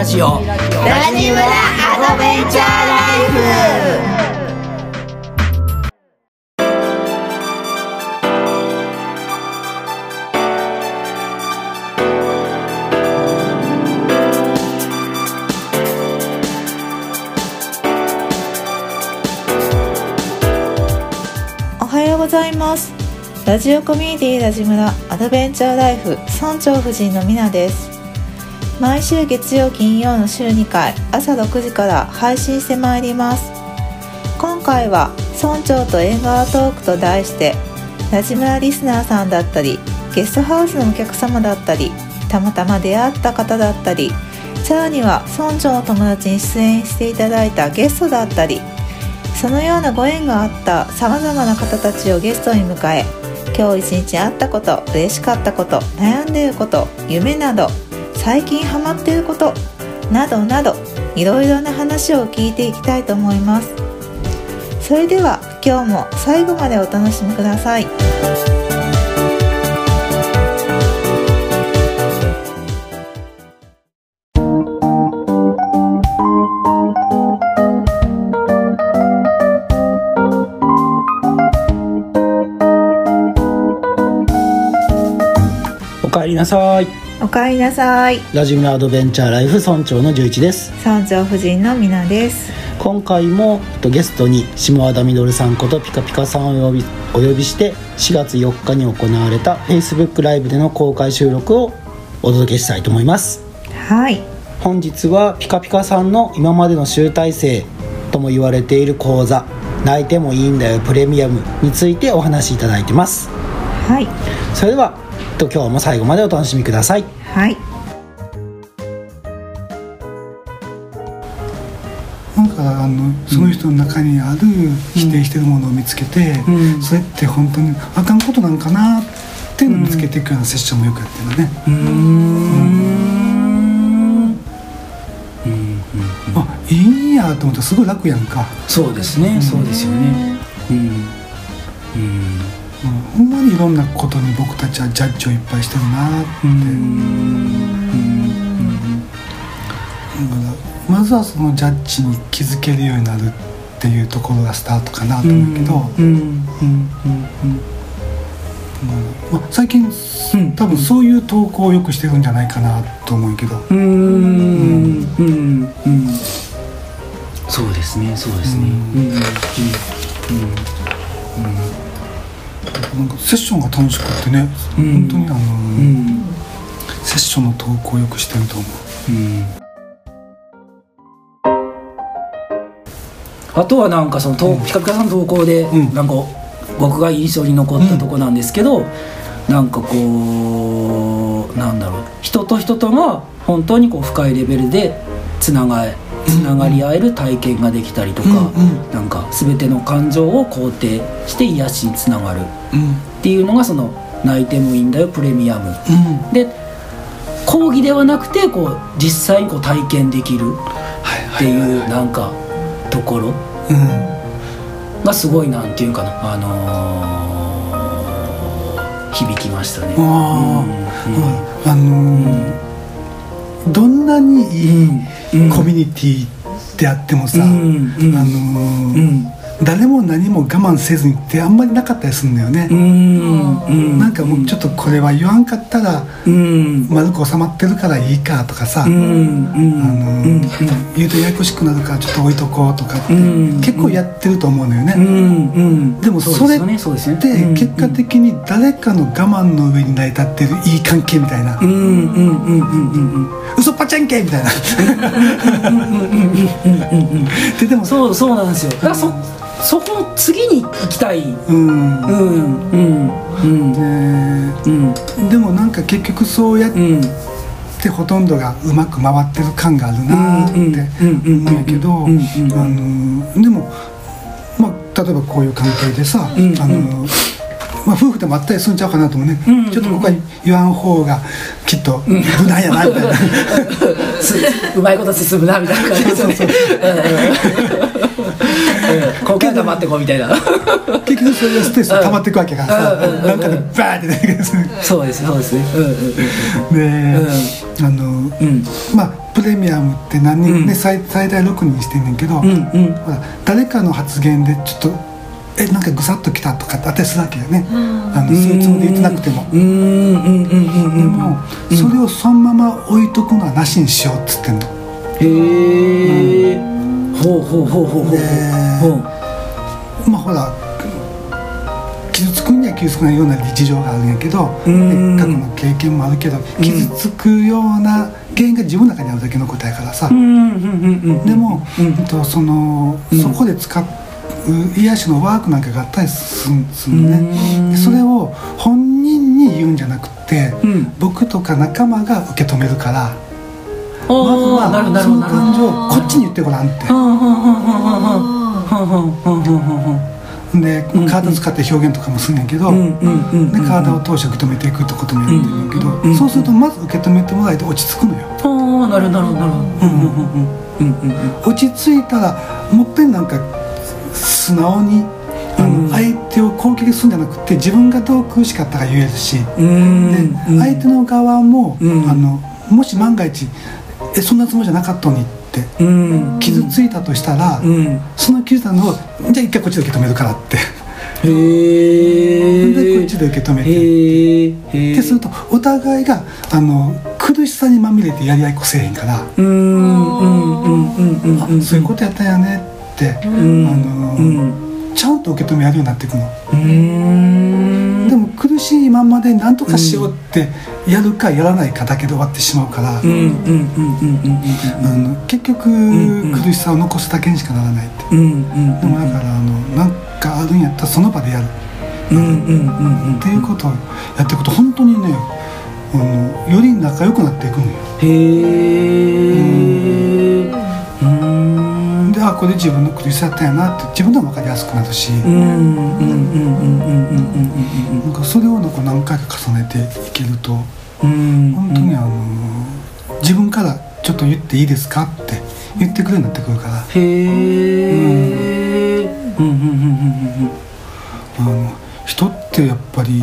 ラジオ。ラジムラアドベンチャーライフ。おはようございます。ラジオコミュニティラジムラアドベンチャーライフ村長夫人のみなです毎週月曜金曜の週2回朝6時から配信してまいります。今回は村長と縁側トークと題してラジムラリスナーさんだったりゲストハウスのお客様だったりたまたま出会った方だったりさらには村長の友達に出演していただいたゲストだったりそのようなご縁があったさまざまな方たちをゲストに迎え今日一日あったこと嬉しかったこと悩んでいること夢など最近ハマっていることなどなどいろいろな話を聞いていきたいと思います。それでは今日も最後までお楽しみください。おかえりなさい。ラジムラアドベンチャーライフ村長の11です。村長夫人のみなです。今回もえっとゲストに下和田みさんことピカピカさんをお呼びお呼びして4月4日に行われた Facebook ライブでの公開収録をお届けしたいと思います。はい。本日はピカピカさんの今までの集大成とも言われている講座「泣いてもいいんだよプレミアム」についてお話しいただいてます。はい。それではと今日も最後までお楽しみください。はい。なんかあのその人の中にある否定してるものを見つけて、うん。それって本当にあかんことなんかなっていうのを見つけていくようなセッションもよくやってるのね、うーん。あいいんやと思ったらすごい楽やんか、そうですね、そうですよね。うんほんまにいろんなことに僕たちはジャッジをいっぱいしてるなって、まずはそのジャッジに気づけるようになるっていうところがスタートかなと思うけど、うん。うん。うん。まあ、最近、多分そういう投稿をよくしてるん。じゃないかなと思うけど、うん。うん。うん。うん。そうですねそうですねうん。うん。うん。なんかセッションが楽しくってね、うん。本当にあの、うんセッションの投稿をよくしてると思う。うん。あとはなんかそのとピカピカさんの投稿でうん。なんか僕が印象に残ったとこなんですけどなんかこうなんだろう人と人とが本当にこう深いレベルでつながつながり合える体験ができたりとかうんうん。なんか全ての感情を肯定して癒しにつながる。うん。っていうのがその「泣いてもいいんだよプレミアム」うん。で講義ではなくてこう実際にこう体験できる。っていうなんかところ。うん。がすごいなんていうかな。あのー響きましたね。ああ、あのーどんなにいいうんコミュニティであってもさ、あのーうん誰も何も我慢せずにってあんまりなかったりするんだよね、うん。うん。なんかもうちょっとこれは言わんかったらうん。丸く収まってるからいいかとかさ、うん。うあんのー言うとややこしくなるからちょっと置いとこうとかってうん。結構やってると思うのよね、うん。うん。でもそれうですよね。そうですよね。で結果的に誰かの我慢の上に成り立ってるいい関係みたいな、うん。うん。うん。うん。うん。うん。嘘っぱちゃんけみたいな。ででもそうそうなんですよ。だからそそこの次に行きたい。うん、うん。うん。うん。でうんでもなんか結局そうやっうんてほとんどがうまく回ってる感があるなってうんうん。思うん。やけどでもまあ例えばこういう関係でさ、うん。あのまあ、夫婦でもあったりするん。ちゃうかなと思うね、うん。ちょっとここは言わん。方がきっと無難やなみたいな、すうまいこと進むなみたいな感じですねここから黙ってこうみたいな。結局それがストレスが溜まっていくわけからさ、うなんかでバーって出てくるそうですそうです。ねうんうんで、あのうん。まあプレミアムって何人、うん。ね最最大6人にしてんねんけど、うんうん。ほら誰かの発言でちょっとえなんかぐさっときたとかって当てするわけよね、あのそういうつもりで言ってなくても。でも、うんそれをそのまま置いとくのはなしにしようっつってんの。へえほうほうほうほうほうほうまあほら傷つくには傷つかないような事情があるんやけど、過去の経験もあるけど傷つくような原因が自分の中にあるだけの答えからさ、でも、うん。うんとそのうん。そこで使う癒しのワークなんかがあったりするんでそれを本人に言うんじゃなくて、うん。僕とか仲間が受け止めるから。あまずはその感情をこっちに言ってごらんってで体使って表現とかもすんねんけど、で体を通して受け止めていくってこともやってるんけど、そうするとまず受け止めてもらえて落ち着くのよ。ああなるほどなるほどなる。落ち着いたらもっぺんなんか素直に、相手を攻撃するんじゃなくて自分がどう苦しかったか言えるし、で相手の側も、あのもし万が一えそんなつもりじゃなかったのに」って。うん。傷ついたとしたら、うん。その傷ついたのをじゃあ一回こっちで受け止めるからって。へえでこっちで受け止めてって。するとお互いがあの苦しさにまみれてやり合いっこせえへんから、うんうんうんうん。あそういうことやったんやねって、うんあのうんちゃんと受け止めやるようになっていくの、うん。でも苦しいまんまで何とかしようってやるかやらないかだけで終わってしまうから、結局、苦しさを残すだけにしかならないって、でもだからあのなんかあるんやったらその場でやる。っていうことをやっていくと本当にねあのより仲良くなっていくのよ。へこれ自分の苦しさやったんやなって自分でも分かりやすくなるし、うんうんうんうんうんうんうんなんかそれをなんか何回か重ねていけるとうん本当にあの、自分から「ちょっと言っていいですか?」って言ってくれるようになってくるから。へえうんうんうんうん。あの人ってやっぱり、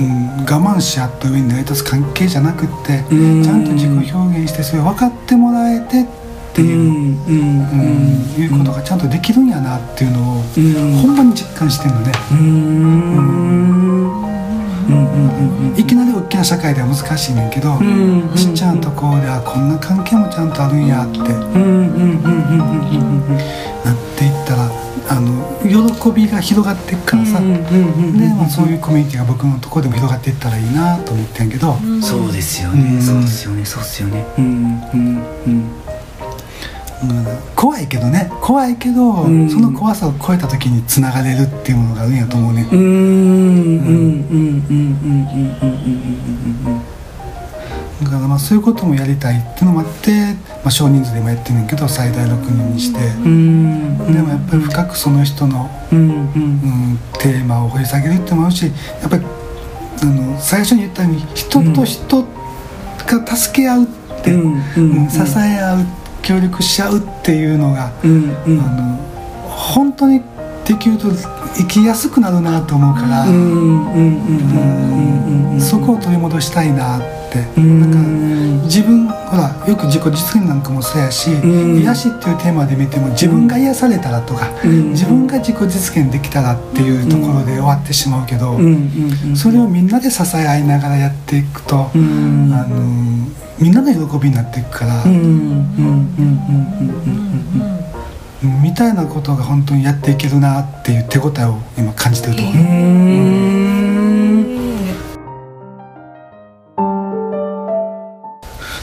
うん、我慢し合った上に成り立つ関係じゃなくってうん。ちゃんと自己表現してそれを分かってもらえてっていう、うんうんうん。いうことがちゃんとできるんやなっていうのを、うんほん。まに実感してるのね、うん。うん。うん。いきなり大きな社会では難しいねん。けど、うん。ちっちゃなところではこん。な関係もちゃん。とあるん。やってなっうん。うん。うん。うん。うん。うん。ていったらあの喜びが広がっていくからさ、うん。うん。うん。でまあ、そういうコミュニティが僕のところでも広がっていったらいいなと思ってん。けど、そうですようん。ねそうですよねそうですよねうん。うん。うん。うん怖いけどね。怖いけど、うん。その怖さを超えた時につながれるっていうものがあるんやと思うね、うん。うん。うんうんうんうんうんうんだからまあそういうこともやりたいっていうのもあって、まあ、少人数でもやってんねんけど最大6人にして、でもやっぱり深くその人の、うん。うんうん、テーマを掘り下げるっていうのもあるしやっぱりあの最初に言ったように人と人が助け合うって、うん。支え合う協力し合うっていうのが、うんうん。あの本当にできると生きやすくなるなと思うから、そこを取り戻したいなって、うん。なんか自分ほらよく自己実現なんかもそうやし、ん。癒しっていうテーマで見ても自分が癒されたらとか、うん。自分が自己実現できたらっていうところで終わってしまうけど、それをみんなで支え合いながらやっていくと、うん。あのみんなの喜びになっていくから、うんうんうんうんうんみたいなことが本当にやっていけるなっていう手応えを今感じてるところ、うん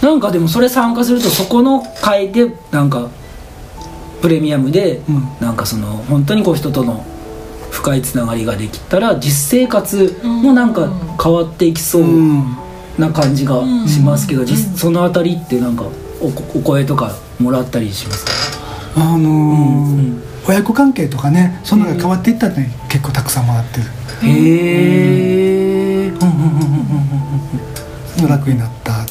なんかでもそれ参加するとそこの会でなんかプレミアムでうん。なんかその本当にこう人との深いつながりができたら実生活もなんか変わっていきそううんな感じがしますけど、うん実そのあたりってなんかおお声とかもらったりしますか？あのーうん親子関係とかねそんなのが変わっていったって結構たくさんもらってる、へえ楽になった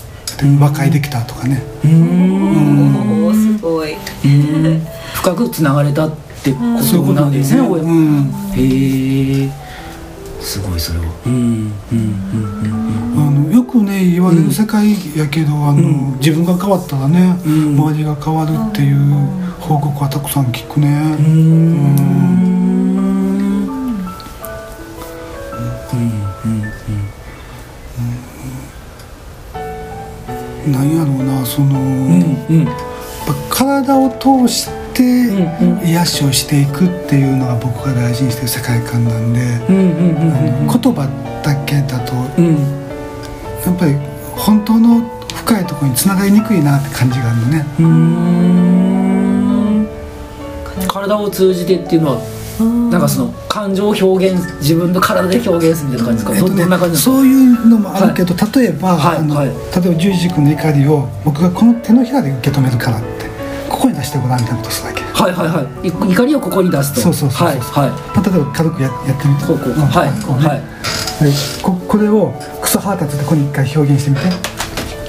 和解できたとかね、うん。すごい。うん。深くつながれたってことなんですね、親うん。へえすごいそれは。うんうんうんあのよくね言われる世界やけど、あのうん。自分が変わったらね、うん。周りが変わるっていう報告はたくさん聞くね、うん。うんなんやろうなその、うんうん。体を通してうん癒しをしていくっていうのが僕が大事にしてる世界観なんで、うんうんうんあの言葉だけだとうん。やっぱり本当の深いところにつながりにくいなって感じがあるのね。うーん。体を通じてっていうのはなんかその感情を表現自分の体で表現するみたいな感じですか、えっとねどどんな感じなんですかそういうのもあるけど、例えば、あのはい。はい例えば十字君の怒りを僕がこの手のひらで受け止めるからってここに出してごらんみたいなことするわけ、まはいはいはい。い怒りをここに出すと。そうそうそうそう。はいはい。あ、例えば軽くややってみて。こうこううんはいこうね。はい。でここれをクソ腹立つでここに一回表現してみて。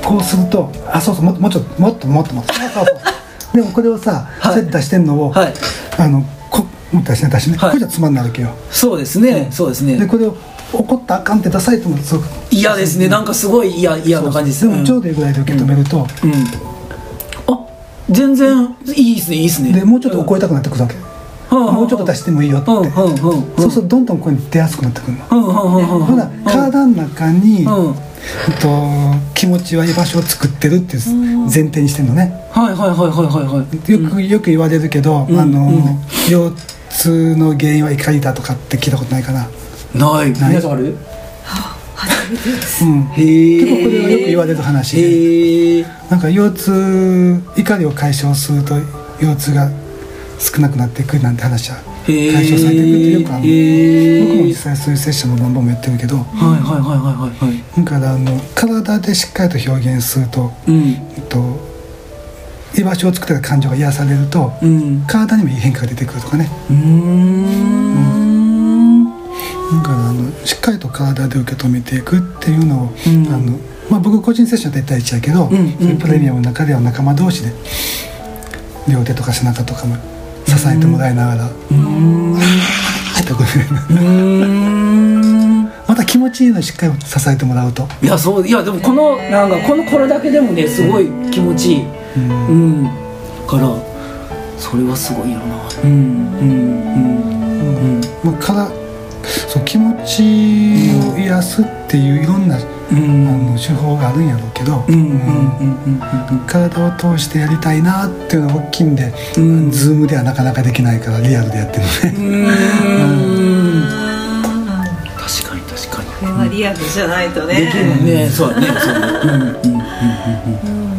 こうするとあそうそうもっともうちょっともっともっともっとそうそうそうでもこれをさ、はい。そうやって出してんのを、はい。あのこ出してね出してね、はい。これじゃつまんないわけよ。そうですね。そうですね。でこれを怒ったらあかんってダサいと思うとすごく嫌ですね。なんかすごい嫌嫌な感じです。でもちょうどいいぐらいで受け止めると、うん、うん。あ全然いいですねいいですね。でもうちょっとたくなってくるわけ、もうちょっと出してもいいよって、そうするとどんどんここに出やすくなってくるの、ほら体の中に、と気持ちは居場所を作ってるっていう前提にしてるのね。はいはいはいはいはいはい。よくよく言われるけど、うんあの、うん。腰痛の原因は怒りだとかって聞いたことないかな、ない。ない？皆さんある？結構これはよく言われる話で。なんか腰痛怒りを解消すると腰痛が少なくなっていくなんて話は解消されていくってよくある僕も実際そういうセッションの何本もやってるけど。はいはいはいはいはいはい。だからあの体でしっかりと表現すると、うん。えっと、居場所を作った感情が癒されるとうん。体にもいい変化が出てくるとかね。うーん。だからあのしっかりと体で受け止めていくっていうのを、うん。あのまあ、僕個人セッションは1対1やけど、んうんそういうプレミアムの中では仲間同士で両手とか背中とかも支えてもらいながら、う ーんうってまた気持ちいいのしっかり支えてもらうと、いやそういやでもこのなんかこのこれだけでもねすごい気持ちいい。うん。うん。からそれはすごいよな。うん。うんまあ、からそう気持ちを癒すっていういろんな、うん。うあんの手法があるんやろうけど、体を通してやりたいなっていうのが大きいんで、うん。ズームではなかなかできないからリアルでやってるのね。うん。あ確かに確かに。ーこれはリアルじゃないとね。できるね。そうだねそう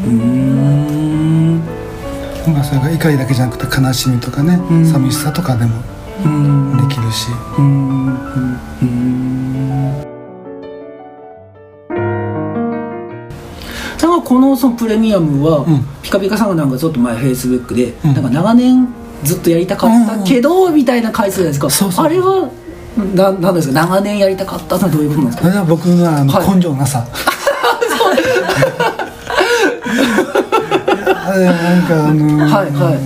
うんうんそれが怒りだけじゃなくて悲しみとかね、うん。寂しさとかでもうんできるし、うんうんうんこのそのプレミアムは、うん。ピカピカさんがなんかちょっと前フェイスブックで、うん。なんか長年ずっとやりたかったけど、みたいな回数じゃないですか。あれはななんですか？長年やりたかったのはどういうことなんですか？僕のあのはい。根性のなさ、あれなんかあのーはいはい。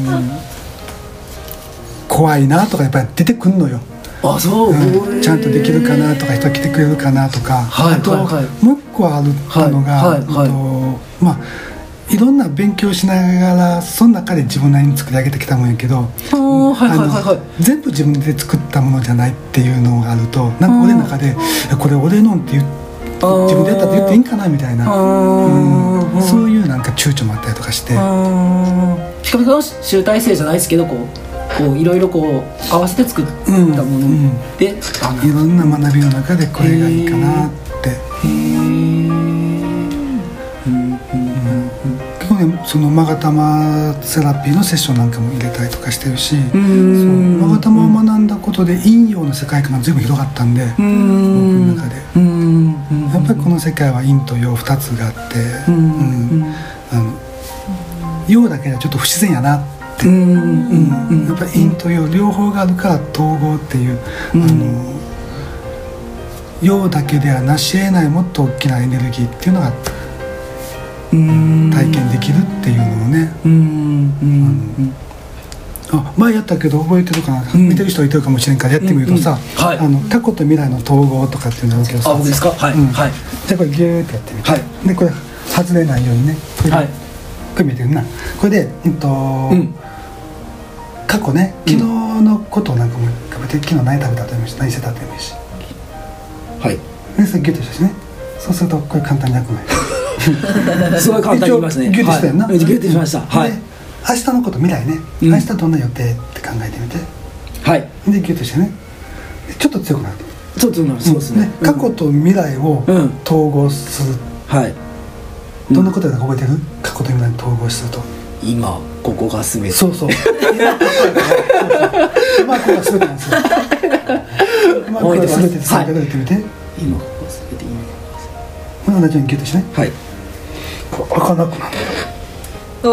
怖いなとかやっぱり出てくんのよ、あそう、うん。ちゃんとできるかなとか人来てくれるかなとか、はいあと、はいはい。もう一個あるのが、はいとまあいろんな勉強しながらその中で自分なりに作り上げてきたもんやけど、全部自分で作ったものじゃないっていうのがあるとなんか俺の中で「えこれ俺の」って言うあー。自分でやったって言っていいんかなみたいな、あうん。ーそういうなんか躊躇もあったりとかして、ピカの集大成じゃないですけどこうこういろいろこう合わせて作ったもうんので、あのいろんな学びの中でこれがいいかなって。へー。うんうん結構ねそのマガタマセラピーのセッションなんかも入れたりとかしてるし、マガタマを学んだことで陰陽の世界観が随分広がったんで、僕うん。の中で。うん。やっぱりこの世界は陰と陽2つがあって、うん。うん。あの陽だけではちょっと不自然やな。って、うんうんうんやっぱり陰と陽両方があるから統合っていう、うん。あの陽だけではなし得ないもっと大きなエネルギーっていうのがうん。体験できるっていうのをね、うんうんあ前やったけど覚えてるかな、ん。見てる人いてるかもしれんからやってみるとさ、あの過去と未来の統合とかっていうのあるけどさあ僕ですか？はい。うん。はい。じゃあこれギューってやってみて、はい。でこれ外れないようにねこれで、はい。これ見えてるな。これで、えっとうん過去ね昨日のことをなんかもかべて昨日何食べたってもいいし何してたってもいいしはい。でそれギュッとしてね。そうするとこれ簡単に焼くのよ。すごい簡単に言いますね。ギュッとしたよな、はいギュッとしました。はい。で明日のこと未来ね、うん。明日どんな予定って考えてみて。はい。でギュッとしてね。でちょっと強くなってちょっとなそうですね。過去と未来をうん。統合する、はい。どんなことだか覚えてる？過去と未来に統合すると、今ここが全て。そうそう。まあこれが全てなんですよ。まあこれが全てですはい言ってみて、今ここが全て今まあ同じようにギュッとしてねはい？こう開かなくなるお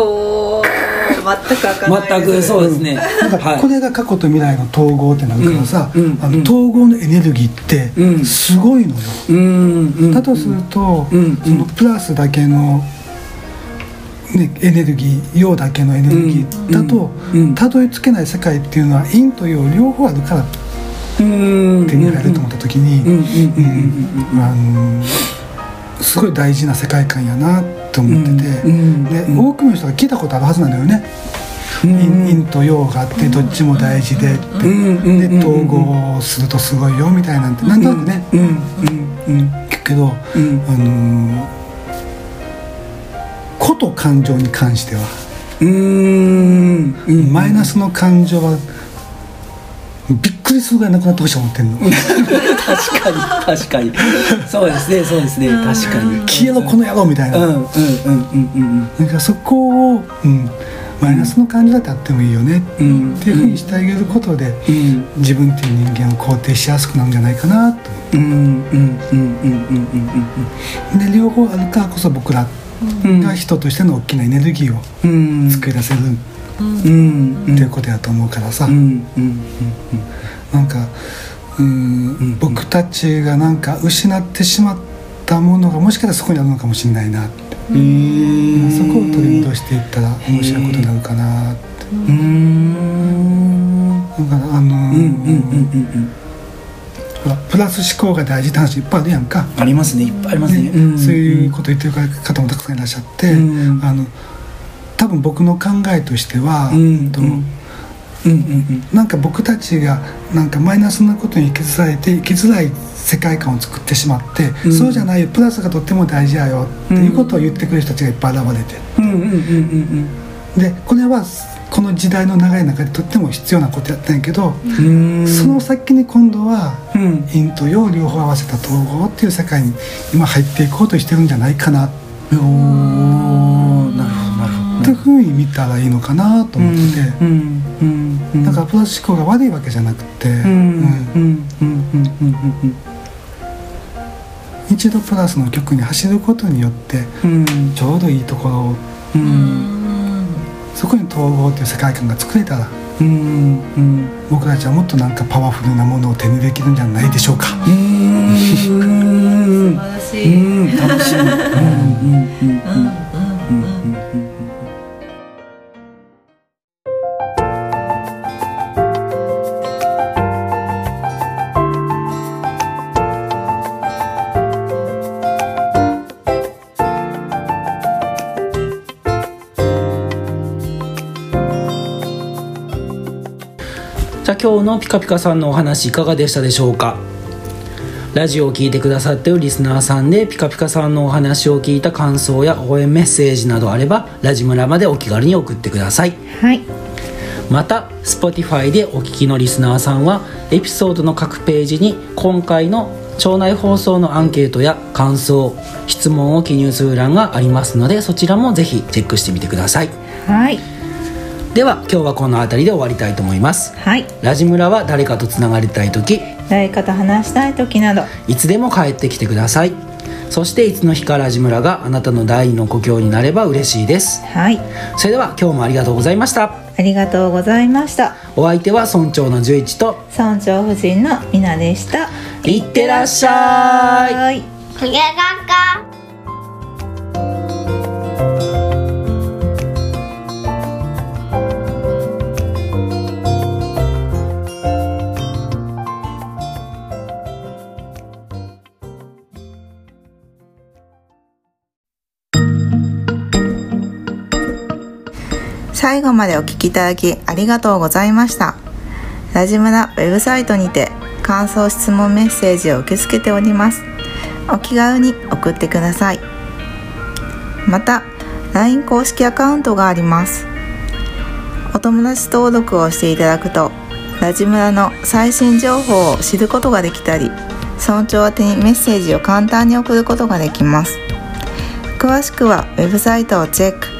お全く開かない全くそうですね。だからはい。これが過去と未来の統合ってなるからさ、うん。うん。あのうん。統合のエネルギーってうん。すごいのよ、うん。うん。だとすると、うん。そのプラスだけの、ね、エネルギー陽だけのエネルギーだとたどり着けない世界っていうのは陰と陽両方あるからうん。手に入ると思った時に、すごい大事な世界観やなと思ってて、でうん。多くの人が聞いたことあるはずなのよね。うん。陰陰と陽があってどっちも大事でって、で統合するとすごいよみたいなんてなんとなくね、うん。うん。うん。聞くけど、うん。あのーこと感情に関しては、うんうん。マイナスの感情はびっくりするぐらいなくなってほしいと思ってんの、確かに確かに。そうですねそうですね確かに。消えろこの野郎みたいな、うんうんうんうんうん。なんかそこを、うん、マイナスの感情だってあってもいいよね。うんっていうふうにしてあげることで、うん。自分っていう人間を肯定しやすくなるんじゃないかなと。思うんうんうんうんうんってで両方あるからこそ僕らうんが人としての大きなエネルギーを作り出せる。っていうことやと思うからさ、なんかうん、僕たちがなんか失ってしまったものがもしかしたらそこにあるのかもしれないなって、うん。そこを取り戻していったら面白いことになるかなって。うん。だからあのープラス思考が大事って話いっぱいあるやんか、ありますね。いっぱいありますね。ね。そういうこと言ってる方もたくさんいらっしゃって、うん。あの多分僕の考えとしては、とうん。うんうんうん。なんか僕たちがなんかマイナスなことに気づかれて生きづらい世界観を作ってしまって、うん。そうじゃないよ。プラスがとっても大事やよっていうことを言ってくれる人たちがいっぱい現れてうんうんうんうん。でこれはこの時代の流れの中でとっても必要なことやったんやけど、その先に今度はうん。陰と陽両方合わせた統合っていう世界に今入っていこうとしてるんじゃないかな。おーなるほどなるほど。っていうふうに見たらいいのかなと思って。て。うんうんうん。だからプラス思考が悪いわけじゃなくて、一度プラスの曲に走ることによってうん。ちょうどいいところをうんそこに統合っていう世界観が作れたらうんうん僕たちはもっとなんかパワフルなものを手にできるんじゃないでしょうか。うん。素晴らしうい、うん。ん楽しいうんうんうんうんうんうん今日のピカピカさんのお話いかがでしたでしょうか？ラジオを聞いてくださっているリスナーさんでピカピカさんのお話を聞いた感想や応援メッセージなどあればラジムラまでお気軽に送ってください。はい。また Spotify でお聞きのリスナーさんはエピソードの各ページに今回の町内放送のアンケートや感想質問を記入する欄がありますのでそちらもぜひチェックしてみてください。はいでは今日はこの辺りで終わりたいと思います。はい。ラジムラは誰かとつながりたい時誰かと話したい時など。いつでも帰ってきてください。そしていつの日かラジムラがあなたの第二の故郷になれば嬉しいです。はい。それでは今日もありがとうございました。ありがとうございました。お相手は村長の十一と。村長夫人のみなでした。いってらっしゃい。はい。くげ最後までお聞きいただきありがとうございました。ラジムラウェブサイトにて感想質問メッセージを受け付けております。お気軽に送ってください。また LINE 公式アカウントがあります。お友達登録をしていただくとラジムラの最新情報を知ることができたり村長宛にメッセージを簡単に送ることができます。詳しくはウェブサイトをチェック。